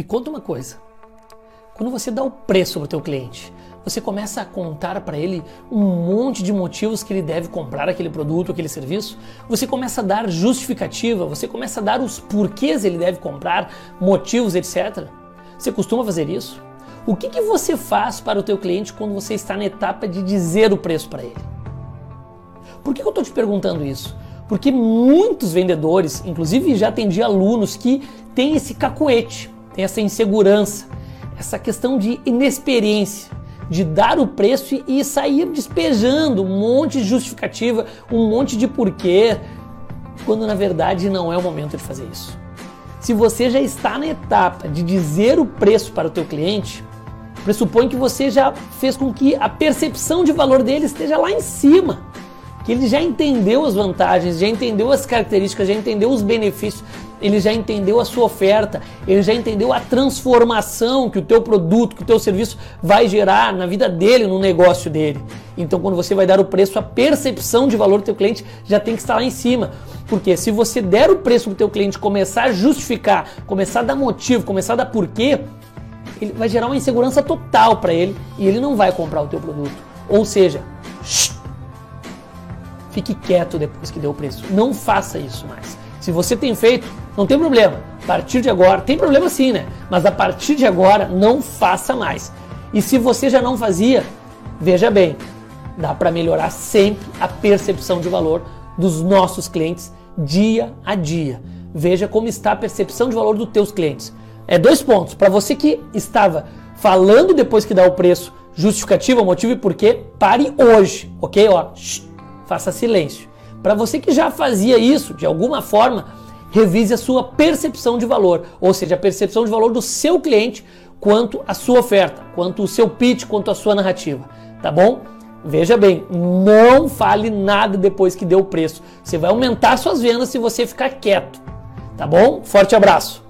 Me conta uma coisa. Quando você dá o preço para o teu cliente, você começa a contar para ele um monte de motivos que ele deve comprar aquele produto, aquele serviço. Você começa a dar justificativa, você começa a dar os porquês ele deve comprar, motivos, etc. Você costuma fazer isso? O que, que você faz para o teu cliente quando você está na etapa de dizer o preço para ele? Por que eu estou te perguntando isso? Porque muitos vendedores, inclusive já atendi alunos que têm esse cacuete, tem essa insegurança, essa questão de inexperiência, de dar o preço e sair despejando um monte de justificativa, um monte de porquê, quando na verdade não é o momento de fazer isso. Se você já está na etapa de dizer o preço para o teu cliente, pressupõe que você já fez com que a percepção de valor dele esteja lá em cima que ele já entendeu as vantagens, já entendeu as características, já entendeu os benefícios, ele já entendeu a sua oferta, ele já entendeu a transformação que o teu produto, que o teu serviço vai gerar na vida dele, no negócio dele. Então, quando você vai dar o preço, a percepção de valor do teu cliente já tem que estar lá em cima. Porque se você der o preço para o teu cliente, começar a justificar, começar a dar motivo, começar a dar porquê, ele vai gerar uma insegurança total para ele e ele não vai comprar o teu produto. Ou seja, fique quieto depois que deu o preço. Não faça isso mais. Se você tem feito, não tem problema. A partir de agora, tem problema sim, né? Mas a partir de agora, não faça mais. E se você já não fazia, veja bem, dá para melhorar sempre a percepção de valor dos nossos clientes dia a dia. Veja como está a percepção de valor dos teus clientes. É dois pontos. Para você que estava falando depois que dá o preço, justificativa, motivo e porquê, pare hoje, ok? Ó, faça silêncio. Para você que já fazia isso, de alguma forma, revise a sua percepção de valor, ou seja, a percepção de valor do seu cliente quanto à sua oferta, quanto o seu pitch, quanto à sua narrativa, tá bom? Veja bem, não fale nada depois que deu o preço. Você vai aumentar suas vendas se você ficar quieto, tá bom? Forte abraço.